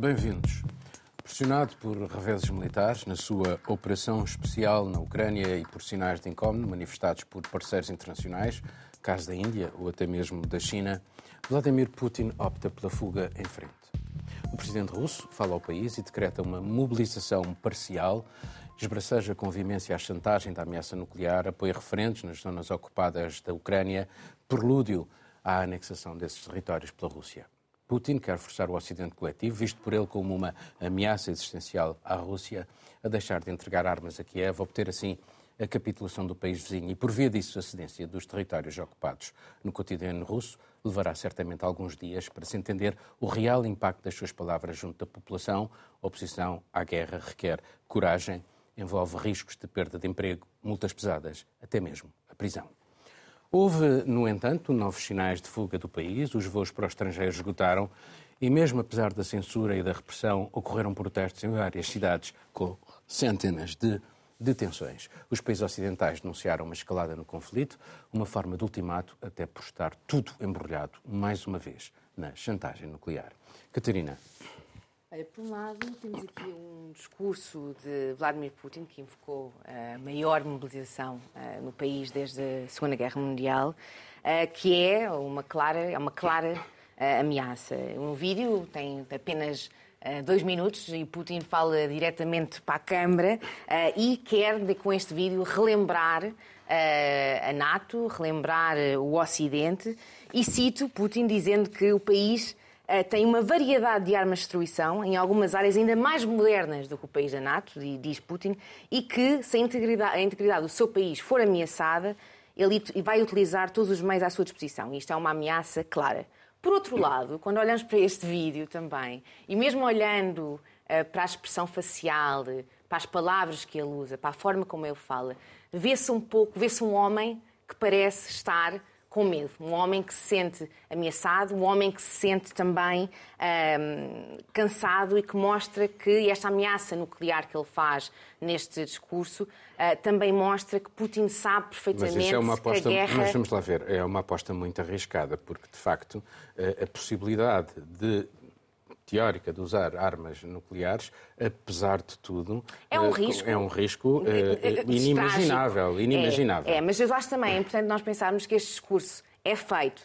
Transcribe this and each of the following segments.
Bem-vindos. Pressionado por reveses militares na sua operação especial na Ucrânia e por sinais de incómodo manifestados por parceiros internacionais, caso da Índia ou até mesmo da China, Vladimir Putin opta pela fuga em frente. O presidente russo fala ao país e decreta uma mobilização parcial, esbraceja com veemência a chantagem da ameaça nuclear, apoia referentes nas zonas ocupadas da Ucrânia, prelúdio à anexação desses territórios pela Rússia. Putin quer forçar o Ocidente coletivo, visto por ele como uma ameaça existencial à Rússia, a deixar de entregar armas a Kiev, obter assim a capitulação do país vizinho e, por via disso, a cedência dos territórios ocupados no cotidiano russo, levará certamente alguns dias para se entender o real impacto das suas palavras junto da população. A oposição à guerra requer coragem, envolve riscos de perda de emprego, multas pesadas, até mesmo a prisão. Houve, no entanto, novos sinais de fuga do país, os voos para o estrangeiro esgotaram e, mesmo apesar da censura e da repressão, ocorreram protestos em várias cidades com centenas de detenções. Os países ocidentais denunciaram uma escalada no conflito, uma forma de ultimato até por estar tudo embrulhado, mais uma vez, na chantagem nuclear. Catarina. Por um lado, temos aqui um discurso de Vladimir Putin que invocou a maior mobilização eh, no país desde a Segunda Guerra Mundial, eh, que é uma clara, é uma clara eh, ameaça. Um vídeo tem apenas dois minutos e Putin fala diretamente para a Câmara e quer, com este vídeo, relembrar a NATO, relembrar o Ocidente e cito Putin dizendo que o país tem uma variedade de armas de destruição, em algumas áreas ainda mais modernas do que o país da NATO, diz Putin, e que, se a integridade, a integridade do seu país for ameaçada, ele vai utilizar todos os meios à sua disposição. Isto é uma ameaça clara. Por outro lado, quando olhamos para este vídeo também, e mesmo olhando uh, para a expressão facial, para as palavras que ele usa, para a forma como ele fala, vê-se um pouco, vê-se um homem que parece estar com medo. Um homem que se sente ameaçado, um homem que se sente também cansado e que mostra que esta ameaça nuclear que ele faz neste discurso uh, também mostra que Putin sabe perfeitamente mas isso é uma aposta, que a guerra... Mas vamos lá ver, é uma aposta muito arriscada, porque de facto a possibilidade de teórica de usar armas nucleares, apesar de tudo, é um risco, é um risco é, inimaginável. inimaginável. É, é, mas eu acho também é importante nós pensarmos que este discurso é feito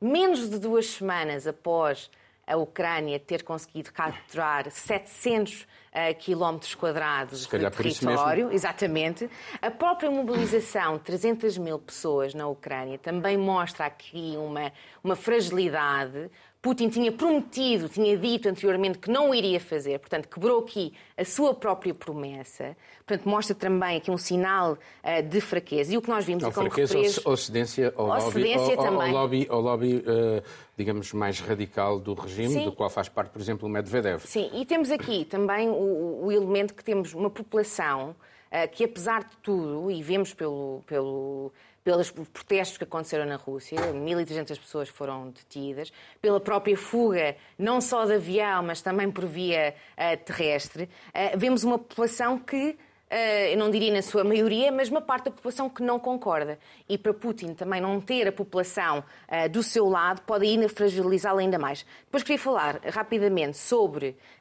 menos de duas semanas após a Ucrânia ter conseguido capturar 700 uh, quilómetros quadrados de território. Exatamente. A própria mobilização de 300 mil pessoas na Ucrânia também mostra aqui uma, uma fragilidade, Putin tinha prometido, tinha dito anteriormente que não o iria fazer, portanto, quebrou aqui a sua própria promessa. Portanto, mostra também aqui um sinal uh, de fraqueza. E o que nós vimos... Não, como fraqueza referes... ou cedência ao lobby, ao, lobby, ao lobby uh, digamos, mais radical do regime, Sim. do qual faz parte, por exemplo, o Medvedev. Sim, e temos aqui também o, o elemento que temos uma população uh, que, apesar de tudo, e vemos pelo, pelo pelos protestos que aconteceram na Rússia, 1.300 pessoas foram detidas, pela própria fuga, não só de avião, mas também por via uh, terrestre, uh, vemos uma população que eh, eu não diria na sua maioria, mas uma parte da população que não concorda. E para Putin também não ter a população uh, do seu lado pode ainda fragilizá-la ainda mais. Depois queria falar rapidamente sobre uh,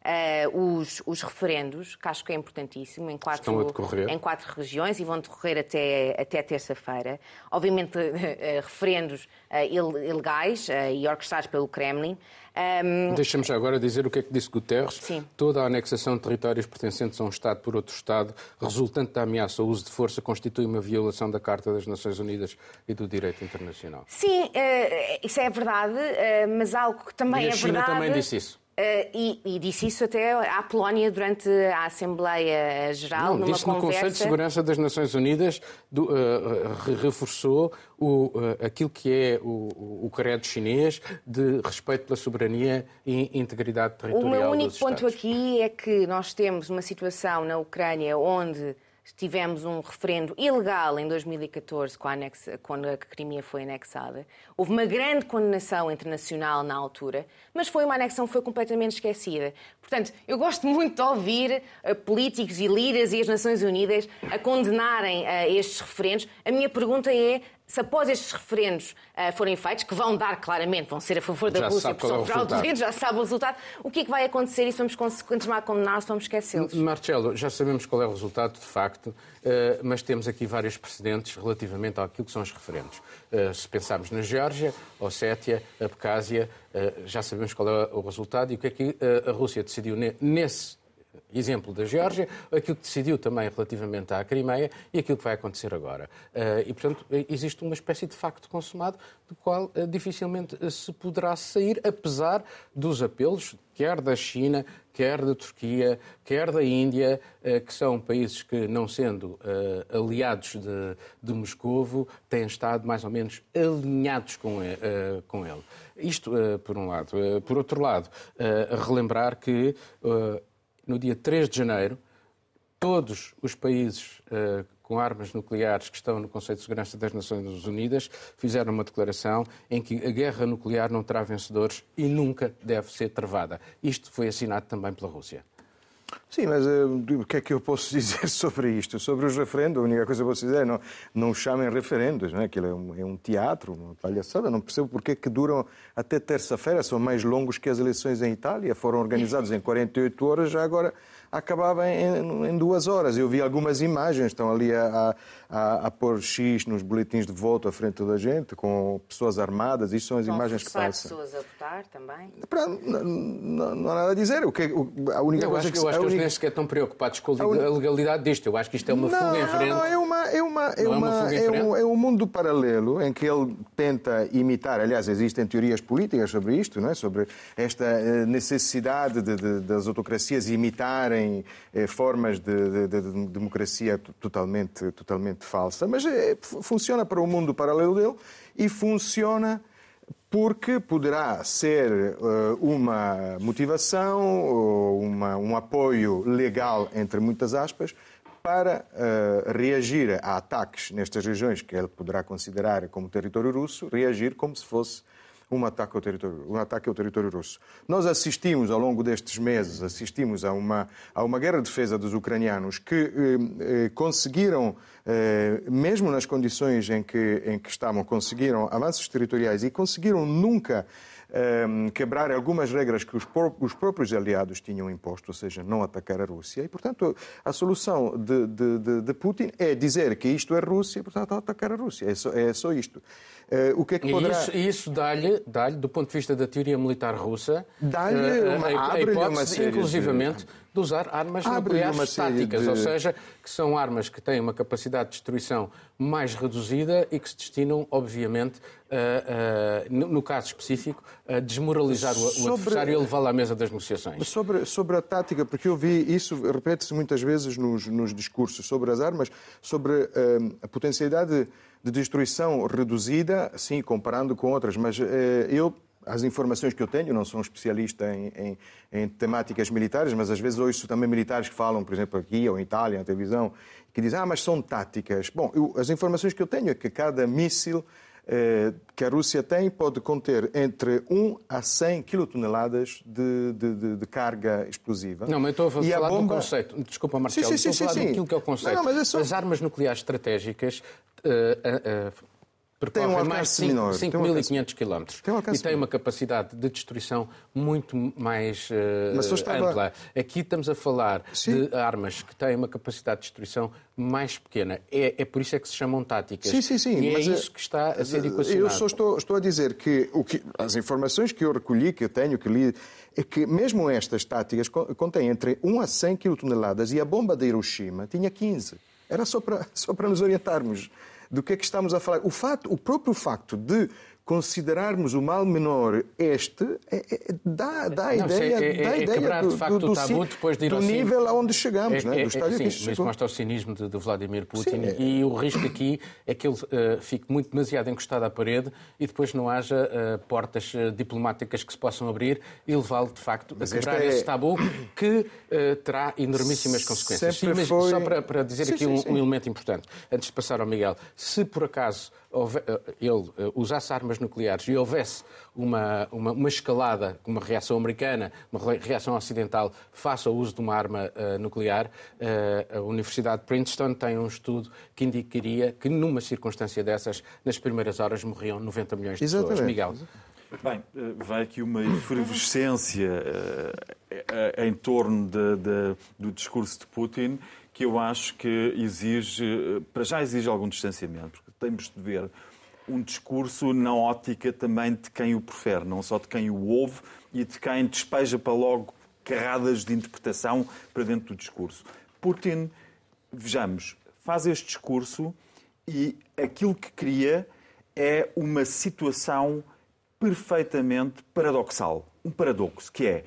os, os, referendos, que acho que é importantíssimo, em quatro, em quatro regiões e vão decorrer até, até terça-feira. Obviamente, referendos ilegais e orquestrados pelo Kremlin. Um... Deixa-me já agora dizer o que é que disse Guterres. Sim. Toda a anexação de territórios pertencentes a um Estado por outro Estado, resultante da ameaça ou uso de força, constitui uma violação da Carta das Nações Unidas e do direito internacional. Sim, uh, isso é verdade, uh, mas algo que também e a é China verdade... também disse isso. Uh, e, e, disse isso até à Polónia durante a Assembleia Geral, Não, numa disse conversa... no Conselho de Segurança das Nações Unidas, do, uh, reforçou o, uh, aquilo que é o, o credo chinês de respeito pela soberania e integridade territorial O meu único ponto aqui é que nós temos uma situação na Ucrânia onde tivemos um referendo ilegal em 2014, quando a Crimea foi anexada. Houve uma grande condenação internacional na altura, mas foi uma anexação que foi completamente esquecida. Portanto, eu gosto muito de ouvir uh, políticos e líderes e as Nações Unidas a condenarem uh, estes referendos. A minha pergunta é se após estes referendos uh, forem feitos, que vão dar claramente, vão ser a favor da já Rússia, porque são fraudulentos, já sabe o resultado, o que é que vai acontecer e se vamos continuar a condenar, se vamos esquecê-los? Marcelo, já sabemos qual é o resultado, de facto, uh, mas temos aqui vários precedentes relativamente àquilo que são os referendos. Uh, se pensarmos na Geórgia, Ossétia, Abcásia, já sabemos qual é o resultado e o que é que a Rússia decidiu nesse exemplo da Geórgia, aquilo que decidiu também relativamente à Crimeia e aquilo que vai acontecer agora. Eh, e, portanto, existe uma espécie de facto consumado do qual eh, dificilmente eh, se poderá sair, apesar dos apelos, quer da China, quer da Turquia, quer da Índia, que são países que, não sendo aliados de, de Moscovo, têm estado mais ou menos alinhados com ele. Isto, por um lado. Por outro lado, relembrar que no dia 3 de janeiro, todos os países uh, com armas nucleares que estão no Conselho de Segurança das Nações Unidas fizeram uma declaração em que a guerra nuclear não terá vencedores e nunca deve ser travada. Isto foi assinado também pela Rússia. Sim, mas uh, o que é que eu posso dizer sobre isto? Sobre os referendos, a única coisa que eu posso dizer é não, não chamem referendos, não é? aquilo é um, é um teatro, uma palhaçada. Não percebo porque é que duram até terça-feira, são mais longos que as eleições em Itália, foram organizados em 48 horas, já agora acabava em, em, duas horas. Eu vi algumas imagens, estão ali a, a, a, pôr X nos boletins de voto à frente da gente, com pessoas armadas. Isso são as imagens que passam. pessoas a votar também? Pra, não, não, não, há nada a dizer. O que, o, a única eu coisa acho que, eu acho que única... eles nem sequer estão preocupados com a legalidade disto. Eu acho que isto é uma não, fuga em frente. Não, é uma, é uma, é, é uma, é, um, é um mundo paralelo em que ele tenta imitar. Aliás, existem teorias políticas sobre isto, não é? sobre esta eh, necessidade de, de, das autocracias imitarem eh, formas de, de, de, democracia totalmente, totalmente falsa, mas é, funciona para o mundo paralelo dele e funciona porque poderá ser uh, uma motivação ou uma, um apoio legal, entre muitas aspas, para uh, reagir a ataques nestas regiões que ele poderá considerar como território russo, reagir como se fosse um ataque ao território, um ataque ao território russo. Nós assistimos, ao longo destes meses, assistimos a uma, a uma guerra de defesa dos ucranianos que eh, eh, conseguiram, eh, mesmo nas condições em que, em que estavam, conseguiram avanços territoriais e conseguiram nunca Ehm, quebrar algumas regras que os, os, próprios aliados tinham imposto, ou seja, não atacar a Rússia. E, portanto, a solução de, de, de Putin é dizer que isto é Rússia, portanto, atacar a Rússia. É só, é só isto. Uh, o que é que poderá... Isso, isso dá-lhe, dá do ponto de vista da teoria militar russa, dá-lhe uh, uma, a, a hipótese, inclusivamente, de de usar armas nucleares táticas, de... ou seja, que são armas que têm uma capacidade de destruição mais reduzida e que se destinam, obviamente, a, a, no caso específico, a desmoralizar o, sobre... adversário e a levá-lo à mesa das negociações. Sobre, sobre a tática, porque eu vi isso, repete-se muitas vezes nos, nos, discursos sobre as armas, sobre uh, a potencialidade de destruição reduzida, sim, comparando com outras, mas uh, eu as informações que eu tenho, não sou um especialista em, em, em, temáticas militares, mas às vezes ouço também militares que falam, por exemplo, aqui ou em Itália, na televisão, que dizem, ah, mas são táticas. Bom, eu, as informações que eu tenho é que cada míssil eh, que a Rússia tem pode conter entre 1 a 100 quilotoneladas de, de, de, de carga explosiva. Não, mas estou a falar a bomba... do conceito. Desculpa, Marcelo, sim, sim, estou sim, a falar sim. daquilo que é o conceito. Não, não, é só... As armas nucleares estratégicas uh, uh, percorre tem um mais de 5.500 km e tem uma capacidade de destruição muito mais uh, estava... ampla. Aqui estamos a falar Sim. de armas que têm uma capacidade de destruição mais pequena. É, é por isso é que se chamam táticas. Sim, sim, sim. E é isso que está a ser equacionado. Eu só estou, estou a dizer que, o que as informações que eu recolhi, que eu tenho, que li, é que mesmo estas táticas contêm entre 1 a 100 quilotoneladas e a bomba de Hiroshima tinha 15. Era só para, só para nos orientarmos do que é que estamos a falar. O, fato, o próprio facto de considerarmos o mal menor este, é, é, dá, dá a não, ideia, é, é, dá a é ideia do, de facto, do, tabu, depois de ir do nível aonde chegamos, é, né? do estádio sim, que Mas mostra o cinismo de, de Vladimir Putin sim, e o risco aqui é que ele uh, fique muito demasiado encostado à parede e depois não haja uh, portas uh, diplomáticas que se possam abrir e levá-lo, de facto, mas a quebrar esse tabu que terá enormíssimas consequências. Sim, mas foi... só para, para dizer sim, aqui um, um elemento importante, antes de passar ao Miguel, se por acaso ele usasse armas nucleares e houvesse uma, uma, uma, escalada, uma reação americana, uma reação ocidental face ao uso de uma arma uh, nuclear, uh, a Universidade de Princeton tem um estudo que indicaria que numa circunstância dessas, nas primeiras horas morriam 90 milhões de Exatamente. pessoas. Miguel. Bem, eh, vai aqui uma efervescência em torno de, de, do discurso de Putin que eu acho que exige, para já exige algum distanciamento, porque temos de ver um discurso na ótica também de quem o prefere, não só de quem o ouve e de quem despeja para logo carradas de interpretação para dentro do discurso. Putin, vejamos, faz este discurso e aquilo que cria é uma situação perfeitamente paradoxal. Um paradoxo, que é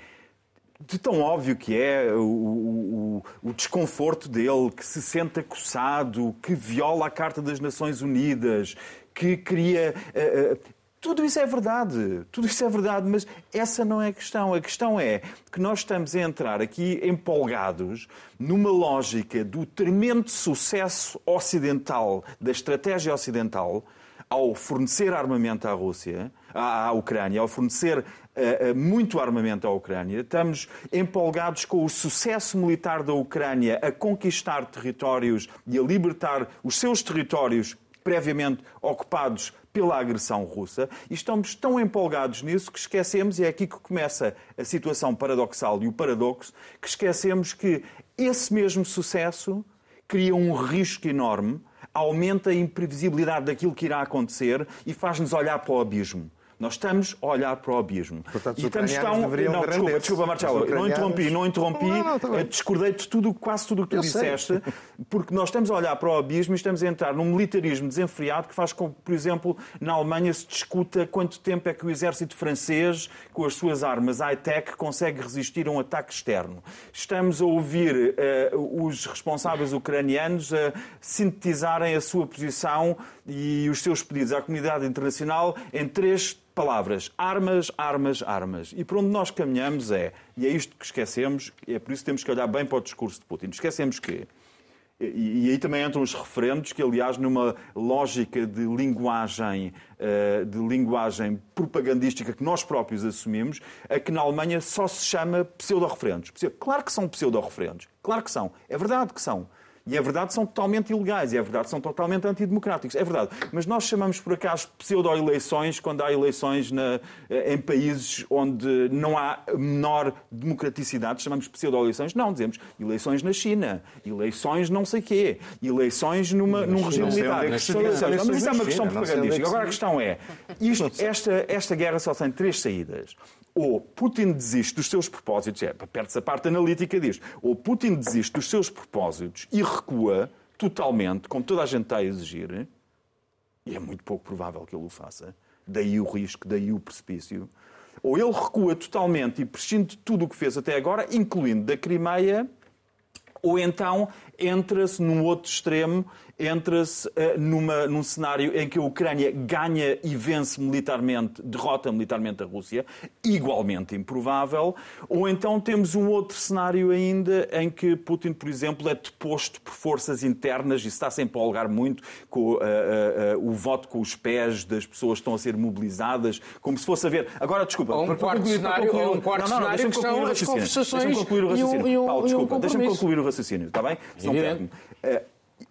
de tão óbvio que é o, o, o, desconforto dele, que se sente acossado, que viola a Carta das Nações Unidas, que cria. Uh, uh, tudo isso é verdade, tudo isso é verdade, mas essa não é a questão. A questão é que nós estamos a entrar aqui empolgados numa lógica do tremendo sucesso ocidental, da estratégia ocidental, ao fornecer armamento à Rússia, à, à Ucrânia, ao fornecer uh, muito armamento à Ucrânia. Estamos empolgados com o sucesso militar da Ucrânia a conquistar territórios e a libertar os seus territórios previamente ocupados pela agressão russa e estamos tão empolgados nisso que esquecemos, e é aqui que começa a situação paradoxal e o paradoxo, que esquecemos que esse mesmo sucesso cria um risco enorme, aumenta a imprevisibilidade daquilo que irá acontecer e faz-nos olhar para o abismo. Nós estamos a olhar para o abismo. Portanto, e estamos tão. Não, desculpa, desculpa, Marcelo. Não interrompi, não interrompi. Não, não, não, discordei de tudo, quase tudo o que tu Eu disseste, sei. porque nós estamos a olhar para o abismo e estamos a entrar num militarismo desenfreado que faz com que, por exemplo, na Alemanha se discuta quanto tempo é que o exército francês, com as suas armas high-tech, consegue resistir a um ataque externo. Estamos a ouvir uh, os responsáveis ucranianos a sintetizarem a sua posição e os seus pedidos à comunidade internacional em três palavras: armas, armas, armas. E por onde nós caminhamos é, e é isto que esquecemos, é por isso que temos que olhar bem para o discurso de Putin. Esquecemos que. E, aí também entram os referendos, que, aliás, numa lógica de linguagem, eh, de linguagem propagandística que nós próprios assumimos, é que na Alemanha só se chama pseudo-referendos. Claro que são pseudo-referendos. Claro que são. É verdade que são. E é verdade são totalmente ilegais, e é verdade são totalmente antidemocráticos. É verdade. Mas nós chamamos por acaso pseudo-eleições quando há eleições na, em países onde não há menor democraticidade, chamamos pseudo-eleições. Não, dizemos eleições na China, eleições não sei quê, eleições numa, num regime militar. Mas isso é uma questão propagandística. Agora a questão é, isto, esta, esta guerra só tem três saídas ou Putin desiste dos seus propósitos, é, perde-se a parte analítica disto, ou Putin desiste dos seus propósitos e recua totalmente, como toda a gente está a exigir, e é muito pouco provável que ele o faça, daí o risco, daí o precipício, ou ele recua totalmente e prescinde de tudo o que fez até agora, incluindo da Crimeia, ou então entra-se num outro extremo entra-se uh, num cenário em que a Ucrânia ganha e vence militarmente, derrota militarmente a Rússia, igualmente improvável, ou então temos um outro cenário ainda em que Putin, por exemplo, é deposto por forças internas e está -se a empolgar muito com uh, uh, o voto com os pés das pessoas que estão a ser mobilizadas, como se fosse a ver. Agora, desculpa, um quarto concluir, cenário, concluir... um quarto não, não, não, cenário que são as conversações. Deixa-me concluir o raciocínio. E um, Paulo, desculpa, deixa-me concluir o raciocínio, está bem?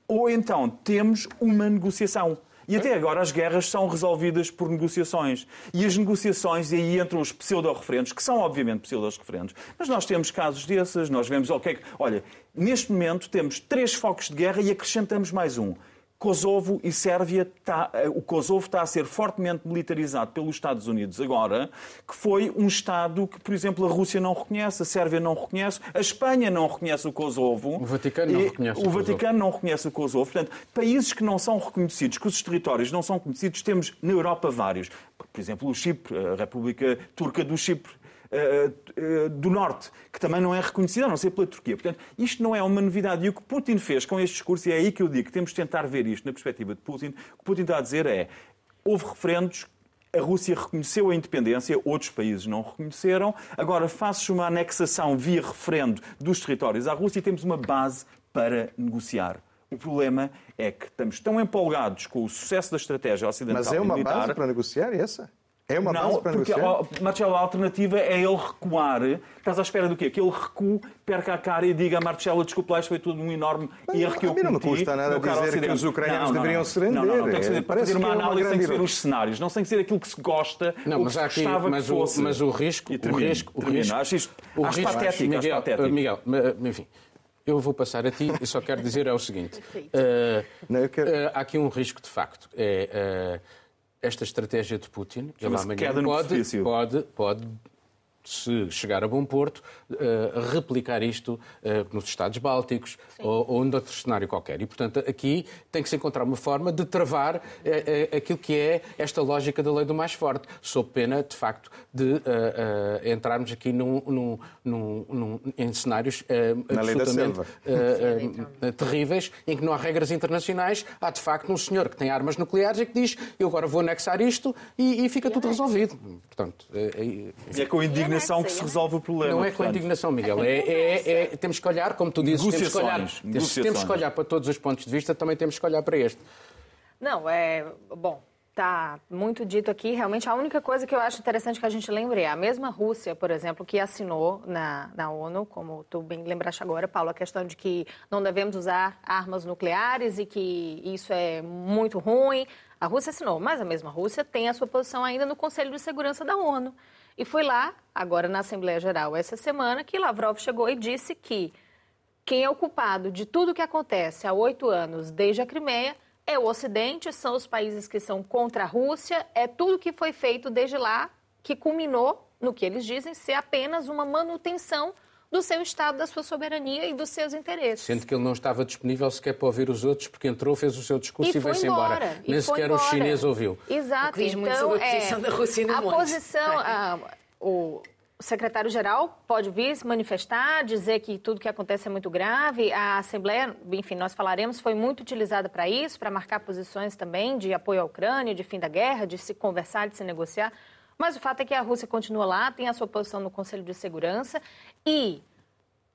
ou então temos uma negociação. E até agora as guerras são resolvidas por negociações. E as negociações, e aí entram os pseudo-referentes, que são obviamente pseudo-referentes, mas nós temos casos desses, nós vemos, ok, olha, neste momento temos três focos de guerra e acrescentamos mais um. Kosovo e Sérvia, está, eh, o Kosovo está a ser fortemente militarizado pelos Estados Unidos agora, que foi um Estado que, por exemplo, a Rússia não reconhece, a Sérvia não reconhece, a Espanha não reconhece o Kosovo. O Vaticano não reconhece o, o Vaticano não reconhece o Kosovo. Portanto, países que não são reconhecidos, cujos territórios não são conhecidos, temos na Europa vários. Por exemplo, o Chipre, a República Turca do Chipre, eh, eh, do Norte, que também não é reconhecida, a não ser pela Turquia. Portanto, isto não é uma novidade. E o que Putin fez com este discurso, e é aí que eu digo que temos de tentar ver isto na perspectiva de Putin, o que Putin está a dizer é houve referendos a Rússia reconheceu a independência, outros países não reconheceram. Agora faz-se uma anexação via referendo dos territórios à Rússia e temos uma base para negociar O problema é que estamos tão empolgados com o sucesso da estratégia ocidental Mas é uma militar, base para negociar essa? É uma não, base para porque, negociar? Marcelo, a alternativa é ele recuar. Estás à espera do quê? Que ele recue, perca a cara e diga a Marcelo, desculpe lá, isto foi tudo um enorme erro que eu cometi. A mim não me custa nada dizer que os ucranianos não, não, deveriam se render. Não, não, não, tem que ser, para fazer uma é análise, tem que ser os cenários. Não tem que ser aquilo que se gosta não, ou mas que se aqui, gostava mas que fosse. O, mas o risco... termino, o risco, o risco acho isto o acho risco, patético, Miguel, acho patético. Miguel, enfim... Eu vou passar a ti e só quero dizer é o seguinte. Uh, não, quero... uh, há aqui um risco de facto. É, uh, esta estratégia de Putin, ele amanhã pode, pode, pode se chegar a bom porto, uh, replicar isto uh, nos Estados Bálticos ou, ou em outro cenário qualquer. E, portanto, aqui tem que se encontrar uma forma de travar uh, aquilo que é esta lógica da lei do mais forte, sob pena, de facto, de entrarmos aqui num, num, num, num em cenários absolutamente terríveis, em que não há regras internacionais, há, de facto, um senhor que tem armas nucleares e que diz eu agora vou anexar isto e, e fica tudo resolvido. Portanto, é, é com indignação que se resolve o problema. Não é com indignação, Miguel. É, é, é, temos que olhar, como tu dizes, temos que olhar, temos que olhar para todos os pontos de vista, também temos que olhar para este. Não, é. Bom, Tá muito dito aqui. Realmente, a única coisa que eu acho interessante que a gente lembre é a mesma Rússia, por exemplo, que assinou na, na ONU, como tu bem lembraste agora, Paulo, a questão de que não devemos usar armas nucleares e que isso é muito ruim. A Rússia assinou, mas a mesma Rússia tem a sua posição ainda no Conselho de Segurança da ONU. E foi lá, agora na Assembleia Geral, essa semana, que Lavrov chegou e disse que quem é o culpado de tudo o que acontece há oito anos, desde a Crimeia, é o Ocidente, são os países que são contra a Rússia, é tudo que foi feito desde lá que culminou no que eles dizem ser apenas uma manutenção do seu Estado, da sua soberania e dos seus interesses. Sendo que ele não estava disponível sequer para ouvir os outros, porque entrou, fez o seu discurso e, e veio-se embora. embora. Nem sequer embora. o chinês ouviu. Exato. Diz então, muito sobre a posição é, da Rússia no A mundo. posição... A, o, o secretário-geral pode vir se manifestar, dizer que tudo que acontece é muito grave. A Assembleia, enfim, nós falaremos, foi muito utilizada para isso, para marcar posições também de apoio à Ucrânia, de fim da guerra, de se conversar, de se negociar. Mas o fato é que a Rússia continua lá, tem a sua posição no Conselho de Segurança e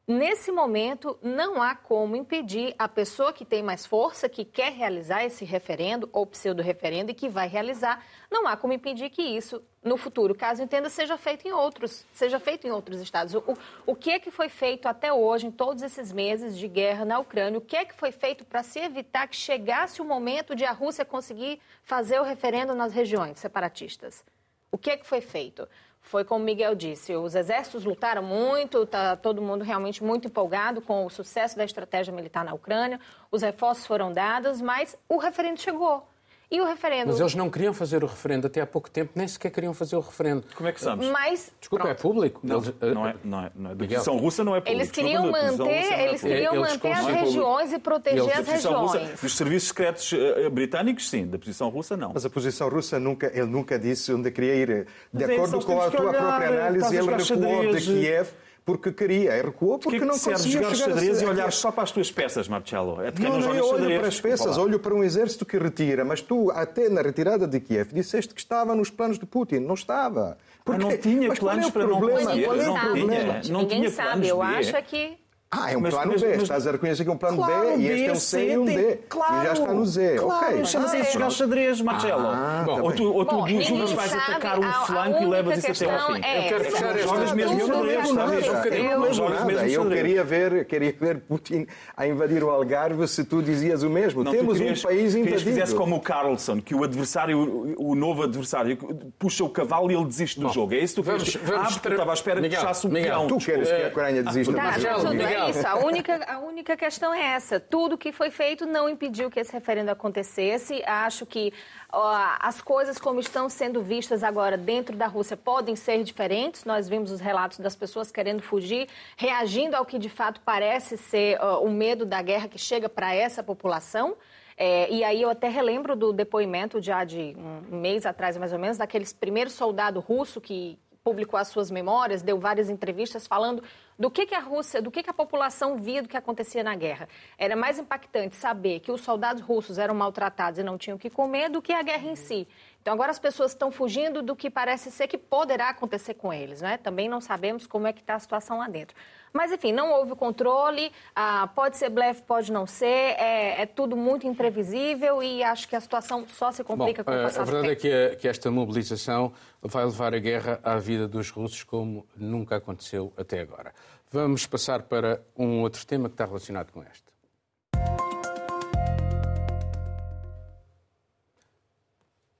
Nesse momento, não há como impedir a pessoa que tem mais força, que quer realizar esse referendo ou pseudo-referendo e que vai realizar, não há como impedir que isso, no futuro, caso entenda, seja feito em outros, seja feito em outros estados. O, o que é que foi feito até hoje, em todos esses meses de guerra na Ucrânia? O que é que foi feito para se evitar que chegasse o momento de a Rússia conseguir fazer o referendo nas regiões separatistas? O que é que foi feito? Foi como Miguel disse, os exércitos lutaram muito, está todo mundo realmente muito empolgado com o sucesso da estratégia militar na Ucrânia, os reforços foram dados, mas o referendo chegou. E o referendo. Mas eles não queriam fazer o referendo até há pouco tempo, nem sequer queriam fazer o referendo. Como é que sabes? Mas. Desculpa, Pronto. é público? Não, eles, não, é, não é. Não é. A posição russa não é pública. Eles queriam manter, é eles queriam eles manter as regiões e proteger eles, as regiões. Russa, dos serviços secretos uh, britânicos, sim. Da posição russa, não. Mas a posição russa, nunca, ele nunca disse onde queria ir. De Mas acordo com a tua olhar, própria análise, ele recuou de Kiev porque queria, e recuou porque que não conseguia jogar xadrez a... e olhar só para as tuas peças, Marcelo? É de quem não, não, não eu olho para as peças, olho para um exército que retira, mas tu, até na retirada de Kiev, disseste que estava nos planos de Putin. Não estava. Porque... não tinha planos é para não conseguir. Não, tinha, não Ninguém tinha sabe. Eu acho que ah, é um mas, plano mas, B. Mas, Estás a reconhecer que é um plano claro, B e este é um C e um D. Claro, e já está no Z. Claro, okay. chama-se isso jogar xadrez, Marcelo. Ah, Bom, ou tu, ou tu Bom, juras vais sabe, atacar um flanco e levas isso até ao fim. É, eu quero fechar este Jogas mesmo xadrez, sabes? Eu, queria ver, queria ver Putin a invadir o Algarve se tu dizias o mesmo. Não, Temos querias, um país invadido. que fizesse como o Carlson, que o adversário, o novo adversário, puxa o cavalo e ele desiste do jogo. É isso que tu queres? Ah, estava à espera que puxasse o peão. Tu queres que a Ucrânia desista do jogo? Isso. A única a única questão é essa. Tudo que foi feito não impediu que esse referendo acontecesse. Acho que ó, as coisas como estão sendo vistas agora dentro da Rússia podem ser diferentes. Nós vimos os relatos das pessoas querendo fugir, reagindo ao que de fato parece ser ó, o medo da guerra que chega para essa população. É, e aí eu até relembro do depoimento já de um mês atrás, mais ou menos, daqueles primeiros soldado russo que publicou as suas memórias, deu várias entrevistas falando do que, que a Rússia, do que, que a população via do que acontecia na guerra. Era mais impactante saber que os soldados russos eram maltratados e não tinham o que comer do que a guerra em si. Então agora as pessoas estão fugindo do que parece ser que poderá acontecer com eles, né? Também não sabemos como é que está a situação lá dentro. Mas enfim, não houve controle, ah, pode ser blefe, pode não ser, é, é, tudo muito imprevisível e acho que a situação só se complica Bom, com o eh, passar A verdade é que, que esta mobilização vai levar a guerra à vida dos russos como nunca aconteceu até agora. Vamos passar para um outro tema que está relacionado com este.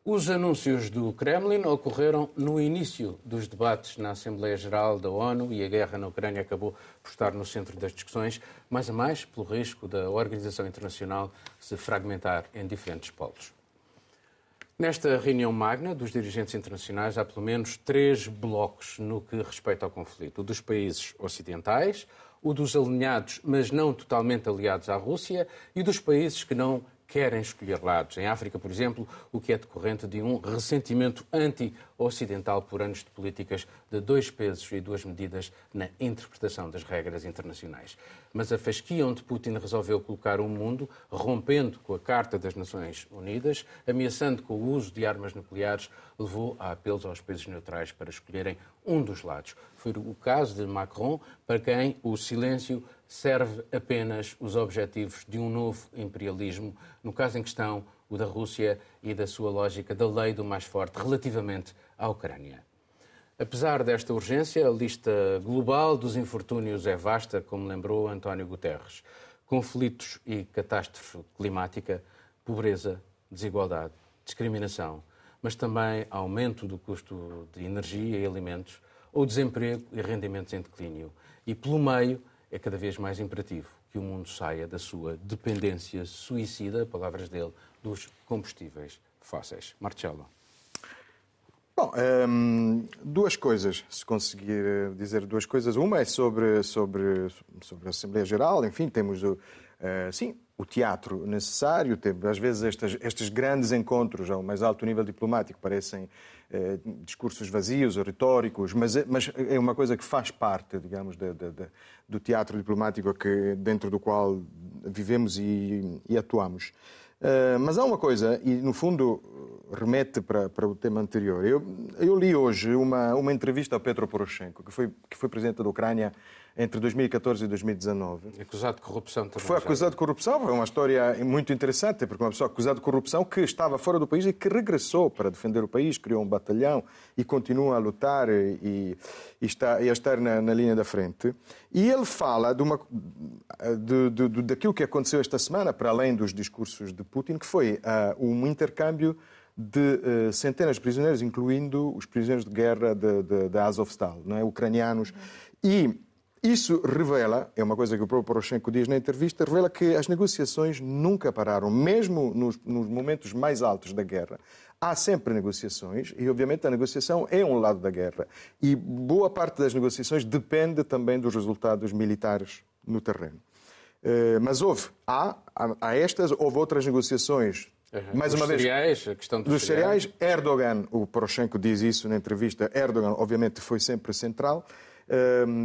Os anúncios do Kremlin ocorreram no início dos debates na Assembleia Geral da ONU e a guerra na Ucrânia acabou por estar no centro das discussões, mais a mais pelo risco da organização internacional se fragmentar em diferentes polos. Nesta reunião magna dos dirigentes internacionais há pelo menos três blocos no que respeita ao conflito: o dos países ocidentais, o dos alinhados, mas não totalmente aliados à Rússia, e dos países que não querem escolher lados. Em África, por exemplo, o que é decorrente de um ressentimento anti-ocidental por anos de políticas de dois pesos e duas medidas na interpretação das regras internacionais. Mas a fasquia onde Putin resolveu colocar o mundo, rompendo com a Carta das Nações Unidas, ameaçando com o uso de armas nucleares, levou a apelos aos países neutrais para escolherem um dos lados. Foi o caso de Macron, para quem o silêncio serve apenas os objetivos de um novo imperialismo, no caso em questão, o da Rússia e da sua lógica da lei do mais forte relativamente à Ucrânia. Apesar desta urgência, a lista global dos infortúnios é vasta, como lembrou António Guterres. Conflitos e catástrofe climática, pobreza, desigualdade, discriminação, mas também aumento do custo de energia e alimentos, ou desemprego e rendimentos em declínio. E, pelo meio, é cada vez mais imperativo que o mundo saia da sua dependência suicida, palavras dele, dos combustíveis fósseis. Marcelo. Bom, um, duas coisas, se conseguir eh, dizer duas coisas. Uma é sobre, sobre, sobre a Assembleia Geral, enfim, temos o, uh, sim, o teatro necessário, às vezes estes, estes grandes encontros ao mais alto nível diplomático parecem eh, discursos vazios, retóricos, mas, é, mas é uma coisa que faz parte, digamos, de, de, de, do teatro diplomático que, dentro do qual vivemos e, e atuamos. Uh, mas há uma coisa, e no fundo remete para, para o tema anterior. Eu, eu li hoje uma, uma entrevista ao Petro Poroshenko, que foi, que foi presidente da Ucrânia entre 2014 e 2019. Acusado de corrupção também. Foi acusado de corrupção, foi uma história muito interessante, porque uma pessoa acusada de corrupção que estava fora do país e que regressou para defender o país, criou um batalhão e continua a lutar e, e está e a estar na, na, linha da frente. E ele fala de uma, de, de, de, daquilo que aconteceu esta semana, para além dos discursos de Putin, que foi uh, um intercâmbio de uh, centenas de prisioneiros, incluindo os prisioneiros de guerra da Azovstal, não é? ucranianos. E isso revela, é uma coisa que o próprio Poroshenko diz na entrevista, revela que as negociações nunca pararam, mesmo nos, nos, momentos mais altos da guerra. Há sempre negociações e, obviamente, a negociação é um lado da guerra. E boa parte das negociações depende também dos resultados militares no terreno. Eh, mas houve, há, há estas, houve outras negociações. Mais uma vez, cereais, a questão dos, dos cereais. cereais. Erdogan, o Poroshenko diz isso na entrevista, Erdogan obviamente foi sempre central.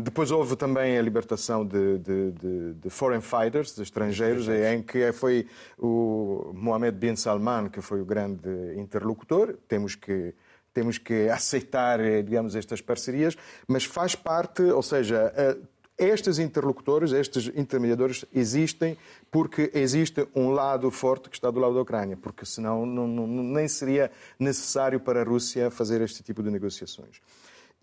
Depois houve também a libertação de, de, de, de foreign fighters, de estrangeiros, em que foi o Mohammed bin Salman que foi o grande interlocutor. Temos que temos que aceitar, digamos, estas parcerias, mas faz parte, ou seja, estes interlocutores, estes intermediadores existem porque existe um lado forte que está do lado da Ucrânia, porque senão não, não, nem seria necessário para a Rússia fazer este tipo de negociações.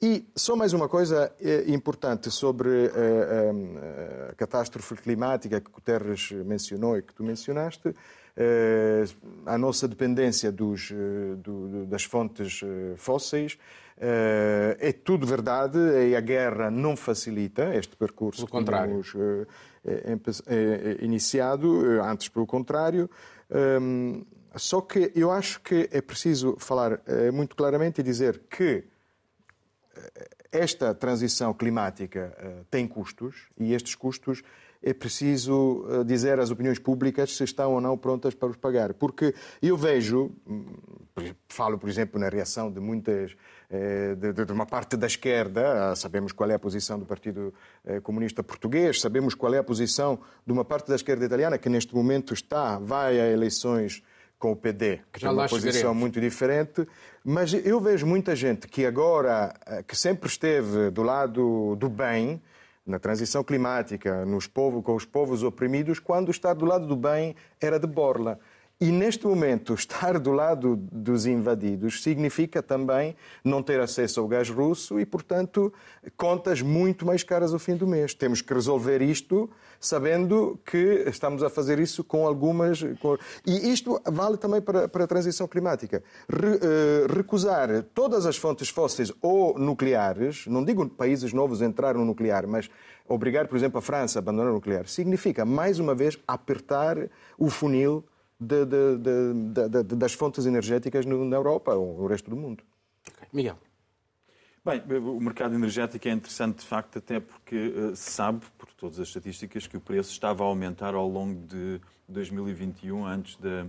E só mais uma coisa eh, importante sobre a, eh, a, a catástrofe climática que Guterres mencionou e que tu mencionaste, eh, a nossa dependência dos, do, das fontes fósseis. É tudo verdade e a guerra não facilita este percurso pelo que temos iniciado, antes pelo contrário. Só que eu acho que é preciso falar muito claramente e dizer que esta transição climática uh, tem custos e estes custos é preciso uh, dizer às opiniões públicas se estão ou não prontas para os pagar. Porque eu vejo, hum, falo, por exemplo, na reação de muitas eh, de, uma parte da esquerda, sabemos qual é a posição do Partido eh, Comunista Português, sabemos qual é a posição de uma parte da esquerda italiana que neste momento está, vai a eleições com o PD, que tem uma posição chegaremos. muito diferente, mas eu vejo muita gente que agora, eh, que sempre esteve do lado do bem, na transição climática, nos povos, com os povos oprimidos, quando estar do lado do bem era de borla. E neste momento, estar do lado dos invadidos significa também não ter acesso ao gás russo e, portanto, contas muito mais caras ao fim do mês. Temos que resolver isto sabendo que estamos a fazer isso com algumas. E isto vale também para, para a transição climática. Re, uh, recusar todas as fontes fósseis ou nucleares, não digo países novos entrar no nuclear, mas obrigar, por exemplo, a França a abandonar o nuclear, significa, mais uma vez, apertar o funil de, de, de, das fontes energéticas na Europa ou no resto do mundo. Okay. Miguel. Bem, o mercado energético é interessante de facto, até porque uh, se sabe, por todas as estatísticas, que o preço estava a aumentar ao longo de 2021, antes da,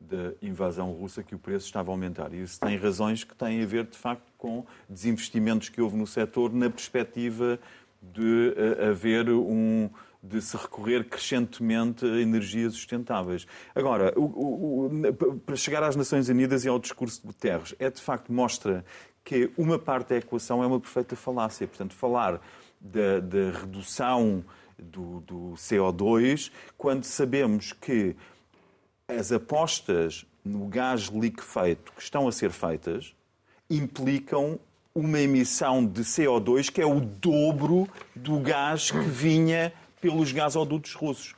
da invasão russa, que o preço estava a aumentar. E isso tem razões que têm a ver, de facto, com desinvestimentos que houve no setor na perspectiva de uh, haver um, de se recorrer crescentemente a energias sustentáveis. Agora, o, o, o, para chegar às Nações Unidas e ao discurso de Guterres, é de facto mostra que uma parte da equação é uma perfeita falácia. Portanto, falar da, da redução do, do CO2 quando sabemos que as apostas no gás liquefeito que estão a ser feitas implicam uma emissão de CO2 que é o dobro do gás que vinha pelos gasodutos russos.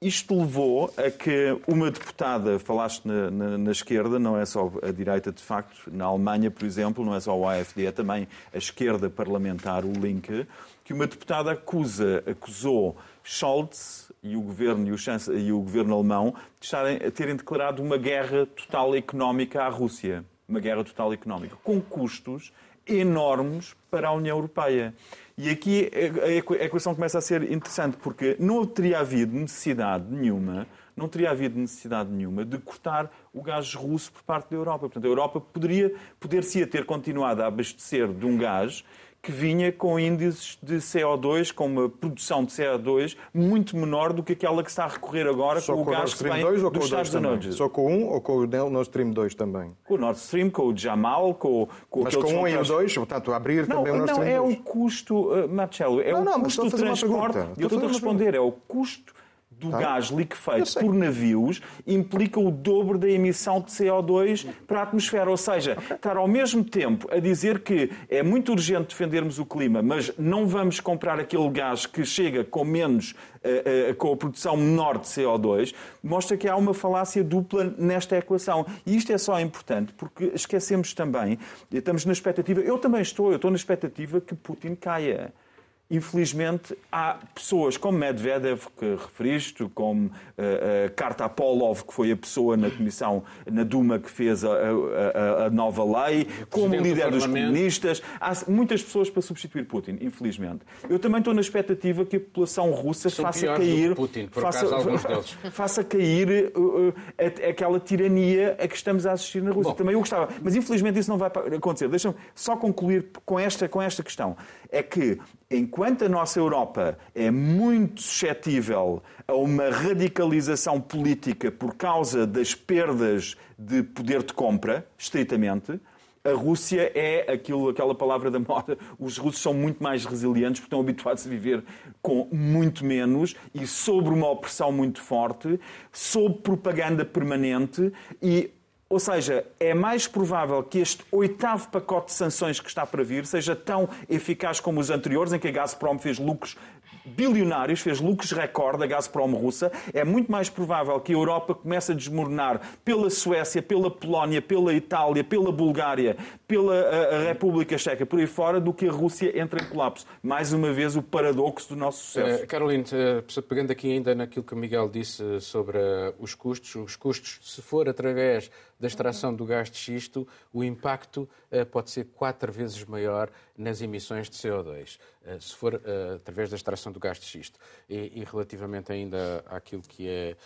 Isto levou a que uma deputada, falaste na, na, na, esquerda, não é só a direita de facto, na Alemanha, por exemplo, não é só o AFD, é também a esquerda parlamentar, o Link, que uma deputada acusa, acusou Scholz e o governo, e o, e o governo alemão de estarem, a terem declarado uma guerra total económica à Rússia. Uma guerra total económica, com custos enormes para a União Europeia. E aqui a equação começa a ser interessante, porque não teria havido necessidade nenhuma, não teria havido necessidade nenhuma de cortar o gás russo por parte da Europa. Portanto, a Europa poderia, poder-se ter continuado a abastecer de um gás que vinha com índices de CO2, com uma produção de CO2 muito menor do que aquela que está a recorrer agora Só com o gás que vem 2 ou dos Estados Unidos. Só com um ou com o Nord Stream 2 também? Com o Nord Stream, com o Jamal, com, com Mas com um e o 2, portanto, abrir não, também o Nord Stream Não, é 2. o custo, uh, Marcelo, é não, o não, custo do transporte. Eu estou a responder, é o custo do tá. gás liquefeito por navios implica o dobro da emissão de CO2 para a atmosfera. Ou seja, okay. estar ao mesmo tempo a dizer que é muito urgente defendermos o clima, mas não vamos comprar aquele gás que chega com menos, uh, uh, com a produção menor de CO2, mostra que há uma falácia dupla nesta equação. E isto é só importante porque esquecemos também, estamos na expectativa, eu também estou, eu estou na expectativa que Putin caia. Infelizmente, há pessoas como Medvedev, que referiste, como uh, uh, Kartapolov, que foi a pessoa na Comissão, na Duma, que fez a, a, a nova lei, como líder do dos comunistas. Há muitas pessoas para substituir Putin, infelizmente. Eu também estou na expectativa que a população russa São faça cair, Putin, faça, faça cair uh, aquela tirania a que estamos a assistir na Rússia. Bom. Também eu gostava. Mas infelizmente isso não vai acontecer. Deixa-me só concluir com esta, com esta questão. É que enquanto a nossa Europa é muito suscetível a uma radicalização política por causa das perdas de poder de compra, estritamente, a Rússia é aquilo, aquela palavra da moda. Os russos são muito mais resilientes porque estão habituados a viver com muito menos e sob uma opressão muito forte, sob propaganda permanente e ou seja, é mais provável que este oitavo pacote de sanções que está para vir seja tão eficaz como os anteriores, em que a Gazprom fez lucros bilionários, fez lucros recorde da Gazprom russa. É muito mais provável que a Europa comece a desmoronar pela Suécia, pela Polónia, pela Itália, pela Bulgária, pela República Checa, por aí fora, do que a Rússia entre em colapso. Mais uma vez, o paradoxo do nosso sucesso. Uh, Caroline, uh, pegando aqui ainda naquilo que o Miguel disse sobre uh, os custos, os custos, se for através da extração do gás de xisto, o impacto pode ser quatro vezes maior nas emissões de CO2. se for através da extração do gás de xisto. E, e relativamente ainda àquilo que é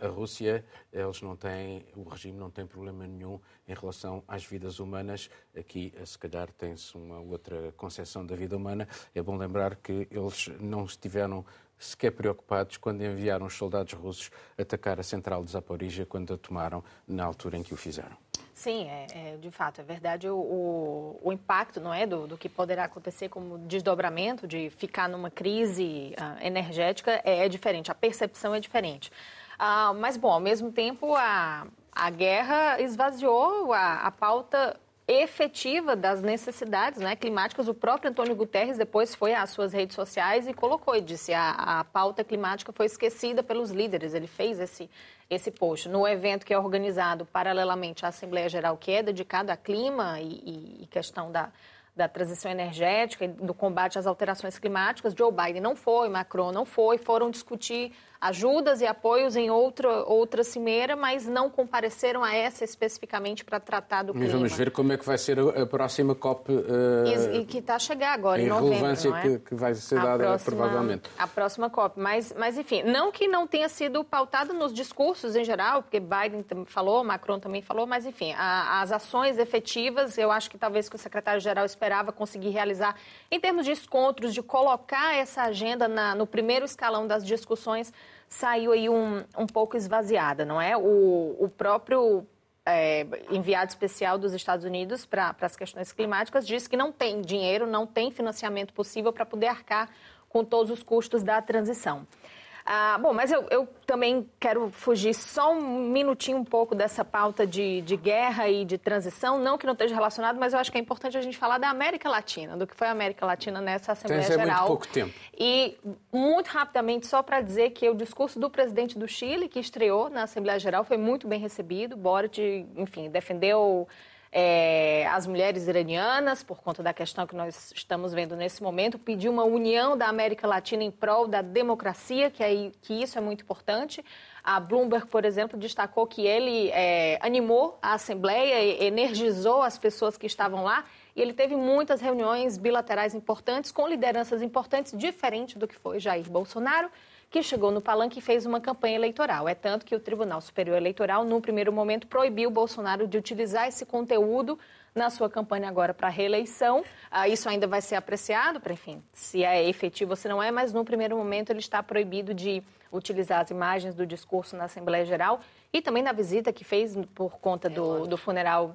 a Rússia, eles não têm, o regime não tem problema nenhum em relação às vidas humanas. Aqui, se calhar, tem-se uma outra concepção da vida humana. É bom lembrar que eles não estiveram sequer preocupados quando enviaram os soldados russos atacar a central de Zaporizhia quando a tomaram na altura em que o fizeram. Sim, é, é de fato, é verdade. O, o, o impacto não é do, do, que poderá acontecer como desdobramento de ficar numa crise uh, energética é, é, diferente, a percepção é diferente. Uh, mas, bom, ao mesmo tempo, a, a guerra esvaziou a, a pauta efetiva das necessidades né, climáticas. O próprio Antônio Guterres depois foi às suas redes sociais e colocou e disse a, a pauta climática foi esquecida pelos líderes. Ele fez esse, esse post. No evento que é organizado paralelamente à Assembleia Geral, que é dedicado a clima e, e questão da, da transição energética e do combate às alterações climáticas, Joe Biden não foi, Macron não foi, foram discutir ajudas e apoios em outra, outra cimeira, mas não compareceram a essa especificamente para tratar do clima. E vamos ver como é que vai ser a próxima COP. Uh, e, e, que está a chegar agora, em, em novembro, relevância é? que, que, vai ser dada, próxima, provavelmente. A próxima COP. Mas, mas, enfim, não que não tenha sido pautado nos discursos em geral, porque Biden falou, Macron também falou, mas, enfim, a, as ações efetivas, eu acho que talvez que o secretário-geral esperava conseguir realizar em termos de encontros, de colocar essa agenda na, no primeiro escalão das discussões saiu aí um, um pouco esvaziada, não é? O, o próprio é, enviado especial dos Estados Unidos para as questões climáticas disse que não tem dinheiro, não tem financiamento possível para poder arcar com todos os custos da transição. Ah, bom, mas eu, eu, também quero fugir só um minutinho um pouco dessa pauta de, de, guerra e de transição, não que não esteja relacionado, mas eu acho que é importante a gente falar da América Latina, do que foi a América Latina nessa Assembleia Tem Geral. Muito pouco tempo. E muito rapidamente, só para dizer que o discurso do presidente do Chile, que estreou na Assembleia Geral, foi muito bem recebido. Boric, enfim, defendeu é, as mulheres iranianas, por conta da questão que nós estamos vendo nesse momento, pediu uma união da América Latina em prol da democracia, que, é, que isso é muito importante. A Bloomberg, por exemplo, destacou que ele é, animou a Assembleia, energizou as pessoas que estavam lá e ele teve muitas reuniões bilaterais importantes com lideranças importantes, diferente do que foi Jair Bolsonaro que chegou no palanque e fez uma campanha eleitoral. É tanto que o Tribunal Superior Eleitoral, num primeiro momento, proibiu Bolsonaro de utilizar esse conteúdo na sua campanha agora para a reeleição. Ah, isso ainda vai ser apreciado, para, enfim, se é efetivo ou se não é, mas no primeiro momento ele está proibido de utilizar as imagens do discurso na Assembleia Geral e também da visita que fez por conta do, do funeral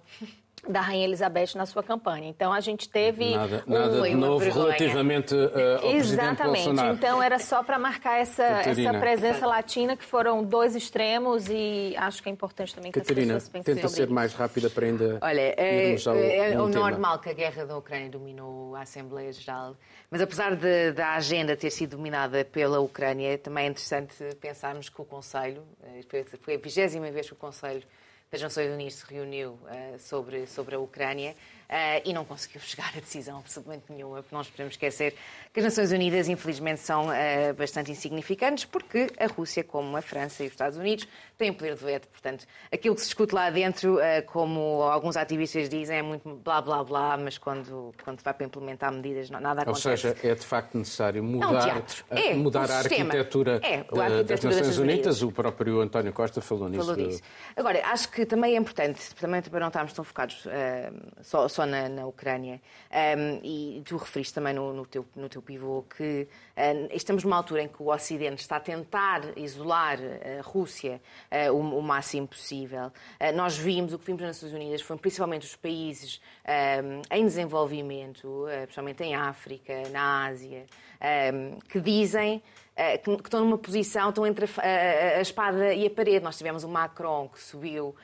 da Rainha Elizabeth na sua campanha. Então a gente teve nada, um, nada de novo relativamente uh, ao Exatamente. Então era só para marcar essa, essa presença latina que foram dois extremos e acho que é importante também que Catarina, as pessoas pensem tenta ser isso. mais rápida para ainda Olha, é, ao, é, o normal que a guerra da Ucrânia dominou a Assembleia Geral, mas apesar de, da agenda ter sido dominada pela Ucrânia, também é interessante pensarmos que o Conselho, eh, foi, foi a vigésima vez que o Conselho das Nações Unidas se reuniu uh, sobre, sobre a Ucrânia uh, e não conseguiu chegar a decisão absolutamente nenhuma. Nós podemos esquecer que as Nações Unidas, infelizmente, são uh, bastante insignificantes, porque a Rússia, como a França e os Estados Unidos, têm poder de veto. Portanto, aquilo que se discute lá dentro, uh, como alguns ativistas dizem, é muito blá blá blá, mas quando, quando vai para implementar medidas, nada acontece. Ou seja, é de facto necessário mudar, é, mudar a arquitetura, é, a arquitetura das Nações Unidas. O próprio António Costa falou nisso. Falou disso. Agora, acho que também é importante, também para não estarmos tão focados só, só na, na Ucrânia, um, e tu referiste também no, no, teu, no teu pivô que um, estamos numa altura em que o Ocidente está a tentar isolar a Rússia uh, o, o, máximo possível. Uh, nós vimos, o que vimos nas Nações Unidas foram principalmente os países um, em desenvolvimento, principalmente em África, na Ásia, que dizem eh, que, estão numa posição, estão entre a, espada e a parede. Nós tivemos o Macron que subiu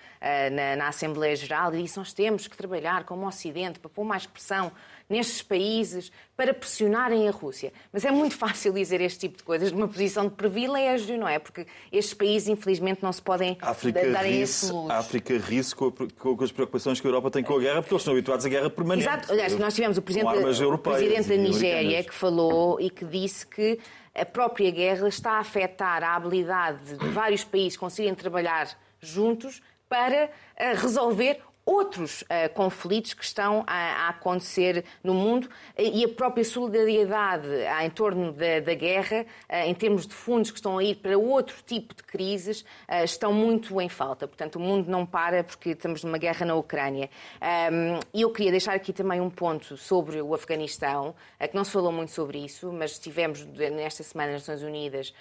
na, Assembleia Geral e disse nós temos que trabalhar como Ocidente para pôr mais pressão nestes países para pressionarem a Rússia. Mas é muito fácil dizer este tipo de coisas numa posição de privilégio, não é? Porque estes países, infelizmente, não se podem África dar esse luxo. A África ri-se com, com, as preocupações que a Europa tem com a guerra, porque eles estão habituados à guerra permanente. Exato. Aliás, nós tivemos o presidente, o presidente da Nigéria que falou e que disse que a própria guerra está a afetar a habilidade de vários países conseguirem trabalhar juntos para eh, resolver outros uh, conflitos que estão a, a, acontecer no mundo e a própria solidariedade em torno da, da guerra, uh, em termos de fundos que estão a ir para outro tipo de crises, uh, estão muito em falta. Portanto, o mundo não para porque estamos numa guerra na Ucrânia. Um, e eu queria deixar aqui também um ponto sobre o Afeganistão, que não se falou muito sobre isso, mas tivemos nesta semana nas Nações Unidas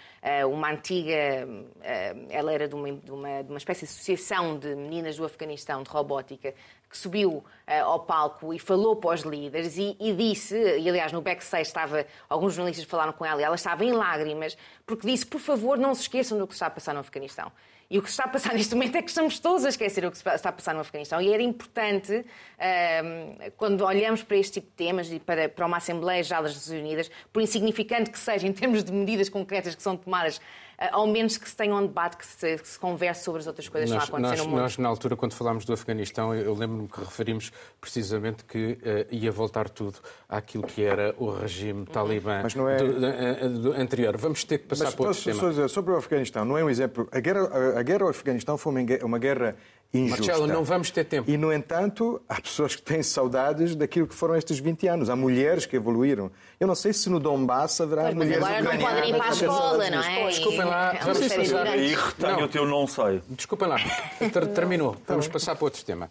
uma antiga, ela era de uma, de uma, de uma espécie de associação de meninas do Afeganistão de robótica que subiu uh, ao palco e falou para os líderes e, e, disse, e aliás no backstage estava, alguns jornalistas falaram com ela e ela estava em lágrimas, porque disse, por favor, não se esqueçam do que está a passar no Afeganistão. E o que está a passar neste momento é que estamos todos a esquecer o que está a passar no Afeganistão. E era importante, uh, quando olhamos para este tipo de temas e para, para uma Assembleia Geral das Nações Unidas, por insignificante que seja em termos de medidas concretas que são tomadas ao menos que se tenha um debate, que se, que se converse sobre as outras coisas nós, que estão a acontecer nós, no mundo. Nós, na altura, quando falámos do Afeganistão, eu lembro-me que referimos precisamente que uh, ia voltar tudo àquilo que era o regime uhum. talibã é... do, do, eh, do, anterior. Vamos ter que passar Mas, por outro tema. Sobre o Afeganistão, não é um exemplo. A guerra, a, a guerra ao Afeganistão foi uma guerra injusta. Marcelo, não vamos ter tempo. E, no entanto, há pessoas que têm saudades daquilo que foram estes 20 anos. Há mulheres que evoluíram. Eu não sei se no Donbass haverá pois, mulheres mas agora não podem ir para a escola, não é? Desculpem lá, vamos passar... Aí retenho o teu não sei. Desculpem lá, terminou. Vamos passar para outro tema.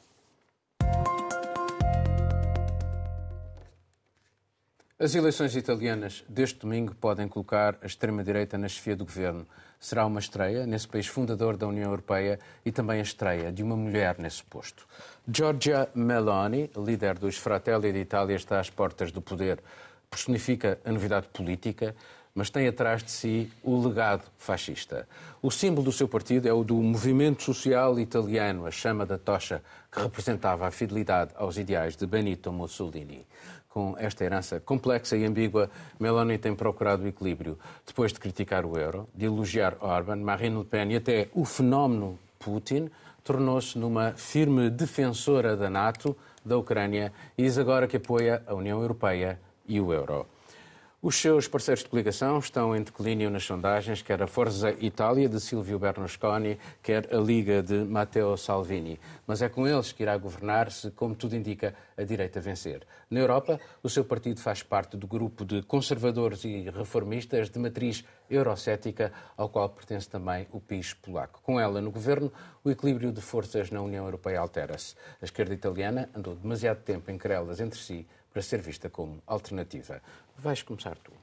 As eleições italianas deste domingo podem colocar a extrema-direita na chefia do governo. Será uma estreia nesse país fundador da União Europeia e também a estreia de uma mulher nesse posto. Giorgia Meloni, líder dos Fratelli d'Italia, está às portas do poder. Personifica a novidade política, mas tem atrás de si o legado fascista. O símbolo do seu partido é o do movimento social italiano, a chama da tocha, que representava a fidelidade aos ideais de Benito Mussolini com esta herança complexa e ambígua, Meloni tem procurado o equilíbrio. Depois de criticar o euro, de elogiar Orban, Marine Le Pen e até o fenómeno Putin, tornou-se numa firme defensora da NATO, da Ucrânia e diz agora que apoia a União Europeia e o euro. Os seus parceiros de coligação estão em declínio nas sondagens, quer a Forza Itália de Silvio Berlusconi, quer a Liga de Matteo Salvini. Mas é com eles que irá governar se, como tudo indica, a direita vencer. Na Europa, o seu partido faz parte do grupo de conservadores e reformistas de matriz eurocética, ao qual pertence também o PIS polaco. Com ela no governo, o equilíbrio de forças na União Europeia altera-se. A esquerda italiana andou demasiado tempo em querelas entre si para ser vista como alternativa. Vais começar tu.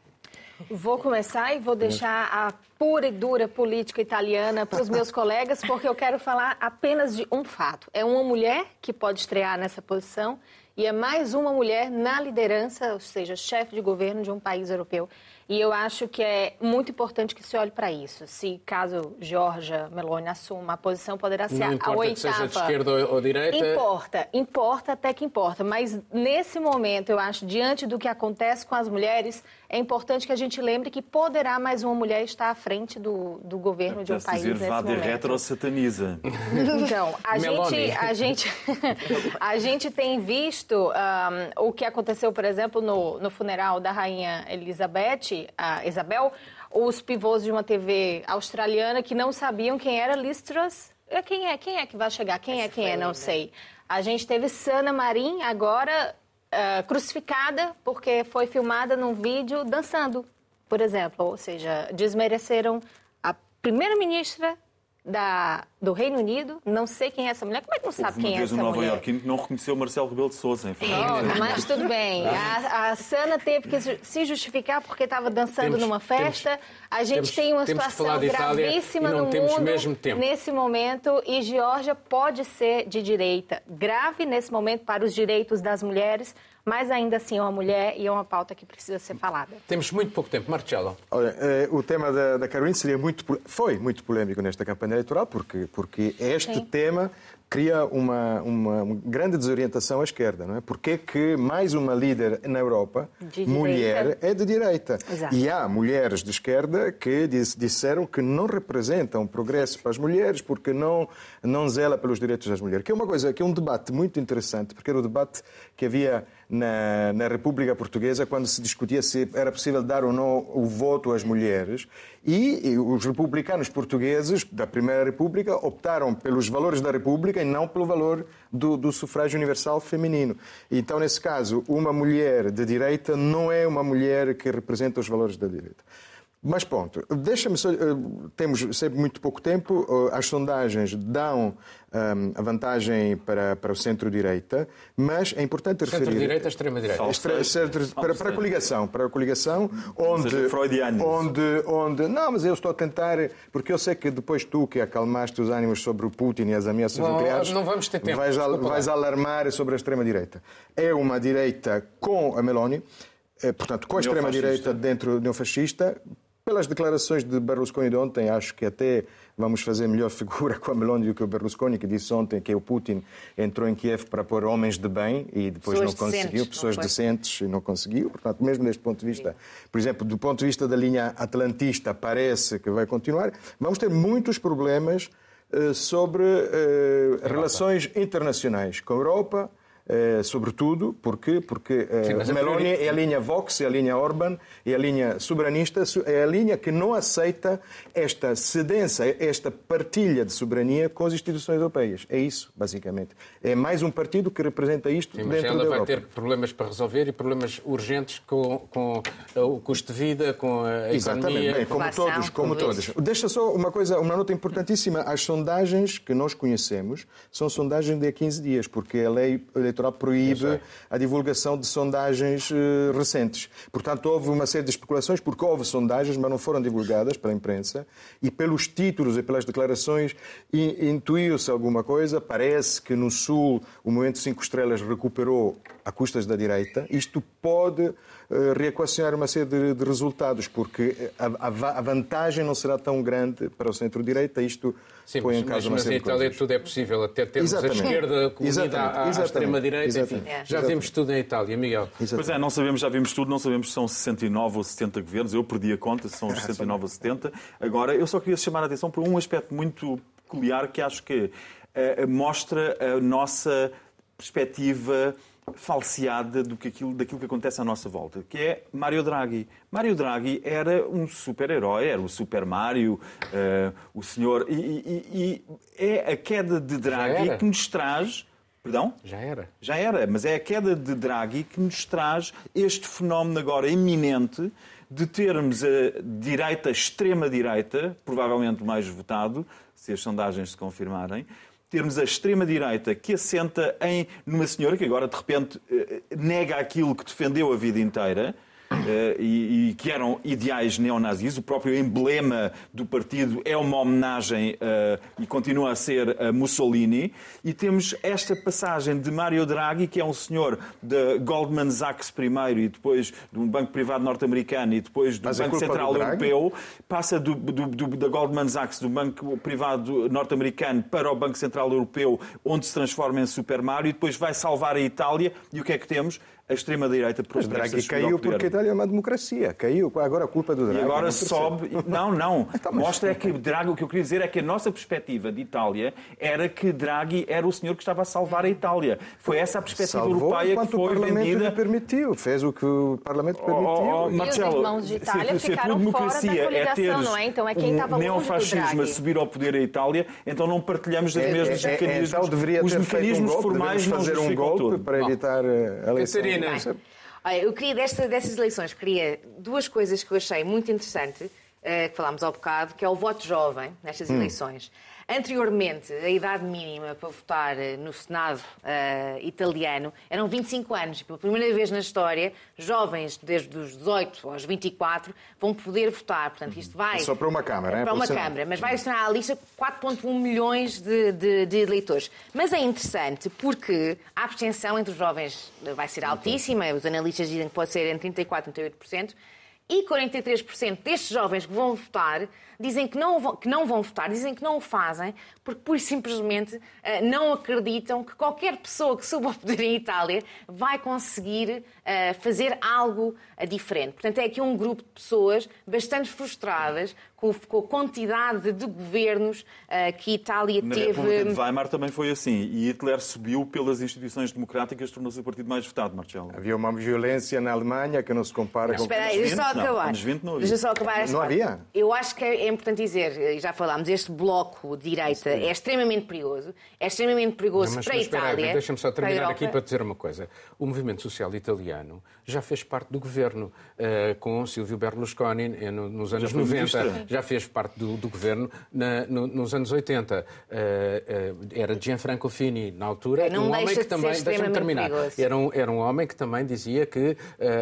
Vou começar e vou deixar a pura e dura política italiana para os meus colegas, porque eu quero falar apenas de um fato. É uma mulher que pode estrear nessa posição e é mais uma mulher na liderança, ou seja, chefe de governo de um país europeu. E eu acho que é muito importante que se olhe para isso. Se caso Georgia Meloni assuma a posição, poderá ser Não a oitava. seja de esquerda ou direita. Importa, importa até que importa. Mas nesse momento, eu acho, diante do que acontece com as mulheres, é importante que a gente lembre que poderá mais uma mulher estar à frente do, do governo de um país dizer, nesse vá de retro sataniza. Então, a gente, a gente, a gente tem visto um, o que aconteceu, por exemplo, no, no funeral da rainha Elizabeth a Isabel, os pivôs de uma TV australiana que não sabiam quem era Liz Truss. É, quem é? Quem é que vai chegar? Quem é? Quem é? Não sei. A gente teve Sana Marin agora uh, crucificada porque foi filmada num vídeo dançando, por exemplo. Ou seja, desmereceram a primeira-ministra da, do Reino Unido, não sei quem é essa mulher. Como é que não sabe quem é essa mulher? um Nova Iorquino que não reconheceu Marcelo Rebelo de Sousa, enfim. Oh, mas tudo bem. A, a Sana teve que se justificar porque estava dançando temos, numa festa. Temos, a gente temos, tem uma situação gravíssima no mundo nesse momento e Geórgia pode ser de direita. Grave nesse momento para os direitos das mulheres, mas ainda assim é uma mulher e é uma pauta que precisa ser falada. Temos muito pouco tempo. Marcelo. Olha, eh, o tema da, da Carolina seria muito, foi muito polêmico nesta campanha eleitoral, porque, porque este Sim. tema cria uma, uma grande desorientação à esquerda, não é? Porque que mais uma líder na Europa, mulher, é de direita. Exato. E há mulheres de esquerda que disseram que não representam progresso para as mulheres porque não, não zela pelos direitos das mulheres. Que é uma coisa, que é um debate muito interessante, porque era o debate que havia na, na República Portuguesa quando se discutia se era possível dar ou não o voto às mulheres. E, e os republicanos portugueses da Primeira República optaram pelos valores da República e não pelo valor do, do, sufrágio universal feminino. Então, nesse caso, uma mulher de direita não é uma mulher que representa os valores da direita. Mas ponto. Deixa-me só. Eh, temos sempre muito pouco tempo. Eh, as sondagens dão um, ehm, a vantagem para, para o centro-direita, mas é importante referir. Centro-direita, extrema-direita. Para, para a coligação. Para a coligação, onde. Onde, onde. Não, mas eu estou a tentar. Porque eu sei que depois tu, que acalmaste os ânimos sobre o Putin e as ameaças não, nucleares. Não vamos ter tempo. Vais, vais alarmar sobre a extrema-direita. É uma direita com a Meloni eh, portanto, com a extrema-direita dentro neofascista, pelas declarações de Berlusconi de ontem, acho que até vamos fazer melhor figura com a Meloni do que o Berlusconi, que disse ontem que o Putin entrou em Kiev para pôr homens de bem e depois pessoas não conseguiu, decentes, pessoas não decentes e não conseguiu. Portanto, mesmo deste ponto de vista, por exemplo, do ponto de vista da linha atlantista, parece que vai continuar. Vamos ter muitos problemas uh, sobre uh, relações internacionais com a Europa, eh, sobretudo, porque, porque uh, Meloni é a linha Vox, é a linha Orban, é a linha soberanista, é a linha que não aceita esta cedência, esta partilha de soberania com as instituições europeias. É isso, basicamente. É mais um partido que representa isto Sim, dentro da Europa. vai ter problemas para resolver e problemas urgentes com, com o custo de vida, com a Exatamente. economia... Bem, como todos, como todos. Deixa só uma coisa, uma nota importantíssima. As sondagens que nós conhecemos são sondagens de há 15 dias, porque a lei Eleitoral proíbe a divulgação de sondagens uh, recentes. Portanto, houve uma série de especulações, porque houve sondagens, mas não foram divulgadas para a imprensa, e pelos títulos e pelas declarações intuiu-se alguma coisa. Parece que no Sul o Movimento Cinco Estrelas recuperou a custas da direita. Isto pode eh, reequacionar uma série de, de resultados, porque a, a, a, vantagem não será tão grande para o centro-direita. Isto Sim, põe mas, em causa uma série de coisas. Mas Itália tudo é possível, até termos Exatamente. a esquerda unida à, à extrema-direita, enfim. É. Já vimos tudo em Itália, Miguel. Exatamente. Pois é, não sabemos, já vimos tudo, não sabemos se são 69 ou 70 governos. Eu perdi a conta se são os 69 ou 70. Agora, eu só queria chamar a atenção para um aspecto muito peculiar que acho que uh, mostra a nossa perspectiva falseada do que aquilo, daquilo que acontece à nossa volta, que é Mario Draghi. Mario Draghi era um super-herói, era o Super Mario, uh, o senhor. E, e, e, é a queda de Draghi que nos traz. Perdão? Já era. Já era, mas é a queda de Draghi que nos traz este fenómeno agora iminente de termos a direita, extrema-direita, provavelmente mais votado, se as sondagens se confirmarem, termos a extrema-direita que assenta em numa senhora que agora de repente eh, nega aquilo que defendeu a vida inteira eh, e, e, que eram ideais neonazis. O próprio emblema do partido é uma homenagem uh, e continua a ser a Mussolini. E temos esta passagem de Mario Draghi, que é um senhor de Goldman Sachs primeiro e depois de um banco privado norte-americano e depois do Mas Banco Central Europeu, passa do, do, do, da Goldman Sachs, do banco privado norte-americano, para o Banco Central Europeu, onde se transforma em Super Mario e depois vai salvar a Itália. E o que é que temos? a extrema-direita Mas Draghi caiu porque a Itália é uma democracia. Caiu. Agora a culpa é do Draghi. E agora sobe. Não, não. Então, Mostra é que Draghi, o que eu queria dizer é que a nossa perspectiva de Itália era que Draghi era o senhor que estava a salvar a Itália. Foi essa a perspectiva Salvou europeia que foi o Parlamento vendida. Lhe permitiu. Fez o que o Parlamento oh, permitiu. Oh, oh, Marcelo, e os de Itália se, se a tua democracia é ter não é? Então é quem estava um neofascismo a subir ao poder a Itália, então não partilhamos os é, mesmos é, é, mecanismos. Então deveria os mecanismos um formais fazer um golpe para evitar a eleição. Catarina, eu queria, desta, dessas eleições, queria duas coisas que eu achei muito interessante, uh, que falámos há bocado, que é o voto jovem nestas hum. eleições. Anteriormente, a idade mínima para votar eh, no Senado uh, italiano eram 25 anos. Pela primeira vez na história, jovens desde os 18 aos 24 vão poder votar. Portanto, isto vai. É só para uma Câmara, é? Para uma Câmara, mas vai estar à lista 4,1 milhões de, de, de, eleitores. Mas é interessante porque a abstenção entre os jovens vai ser altíssima. Os analistas dizem que pode ser entre 34% e 38%. E 43% destes jovens que vão votar dizem que não, vão, que não vão votar, dizem que não o fazem, porque pura e simplesmente uh, não acreditam que qualquer pessoa que suba ao poder em Itália vai conseguir uh, fazer algo uh, diferente. Portanto, é aqui um grupo de pessoas bastante frustradas com, com a quantidade de governos que Itália Na teve. Na República de Weimar também foi assim. E Hitler subiu pelas instituições democráticas, tornou-se o partido mais votado, Marcelo. Havia uma violência na Alemanha que não se compara não, com... Espera aí, deixa só acabar. Não, 20 não havia. Deixa só acabar Não havia? Eu acho que é importante dizer, e já falámos, este bloco de direita é extremamente perigoso, é extremamente perigoso não, para a Itália. Deixa-me só terminar para aqui para dizer uma coisa. O movimento social italiano já fez parte do governo, uh, com Silvio Berlusconi uh, nos anos já 90, já fez parte do, do governo na, no, nos anos 80. Uh, era Gianfranco Fini, na altura, não um homem que também, deixa-me terminar, era um, era um homem que também dizia que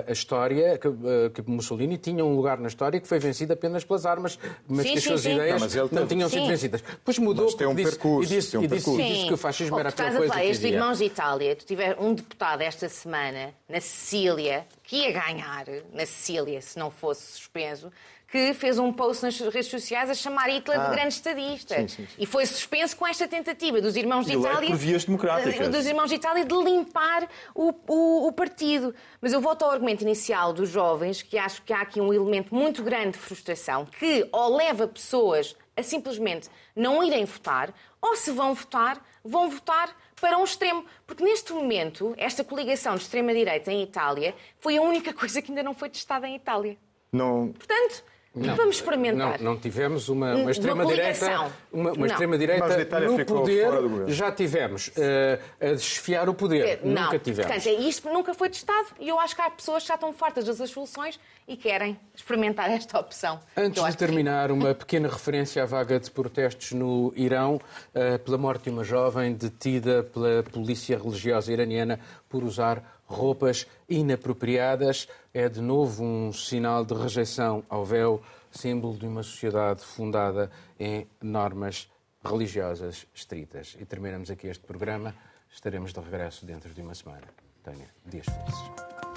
a história, que, que Mussolini tinha um lugar na história que foi vencido apenas pelas armas, mas sim, que as suas sim, ideias. Não, não, tinham sido vencidas. Depois mudou mas tem um disse, percurso, e disse, um e disse, percurso. disse que o fascismo era aquela coisa falar, que Estes irmãos de Itália, tu tiver um deputado esta semana na Sicília, que ia ganhar na Sicília se não fosse suspenso, que fez um post nas redes sociais a chamar Hitler ah, de grande estadista. Sim, sim, sim. E foi suspenso com esta tentativa dos irmãos de Itália. Por vias democráticas. Dos irmãos de Itália de limpar o, o, o, partido. Mas eu volto ao argumento inicial dos jovens, que acho que há aqui um elemento muito grande de frustração, que ou leva pessoas a simplesmente não irem votar, ou se vão votar, vão votar para um extremo. Porque neste momento, esta coligação de extrema-direita em Itália foi a única coisa que ainda não foi testada em Itália. Não. Portanto, não, Vamos experimentar. Não, não tivemos uma, uma extrema-direita uma, uma extrema -direita no poder. Já tivemos uh, a desfiar o poder. É, não. Nunca tivemos. Portanto, é isto nunca foi testado e eu acho que há pessoas que já estão fartas das soluções e querem experimentar esta opção. Antes de terminar, que... uma pequena referência à vaga de protestos no Irão uh, pela morte de uma jovem detida pela polícia religiosa iraniana por usar roupas inapropriadas. É de novo um sinal de rejeição ao véu, símbolo de uma sociedade fundada em normas religiosas estritas. E terminamos aqui este programa. Estaremos de regresso dentro de uma semana. Tenha dias felizes.